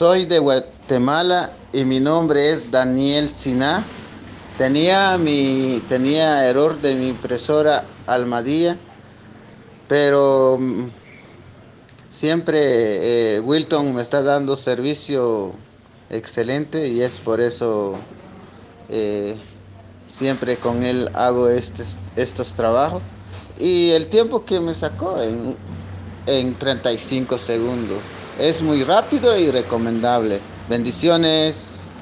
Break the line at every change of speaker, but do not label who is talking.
Soy de Guatemala y mi nombre es Daniel Siná. Tenía, mi, tenía error de mi impresora Almadía, pero mm, siempre eh, Wilton me está dando servicio excelente y es por eso eh, siempre con él hago estos, trabajos. Y el tiempo que me sacó en, en 35 segundos. Es muy rápido y recomendable. Bendiciones.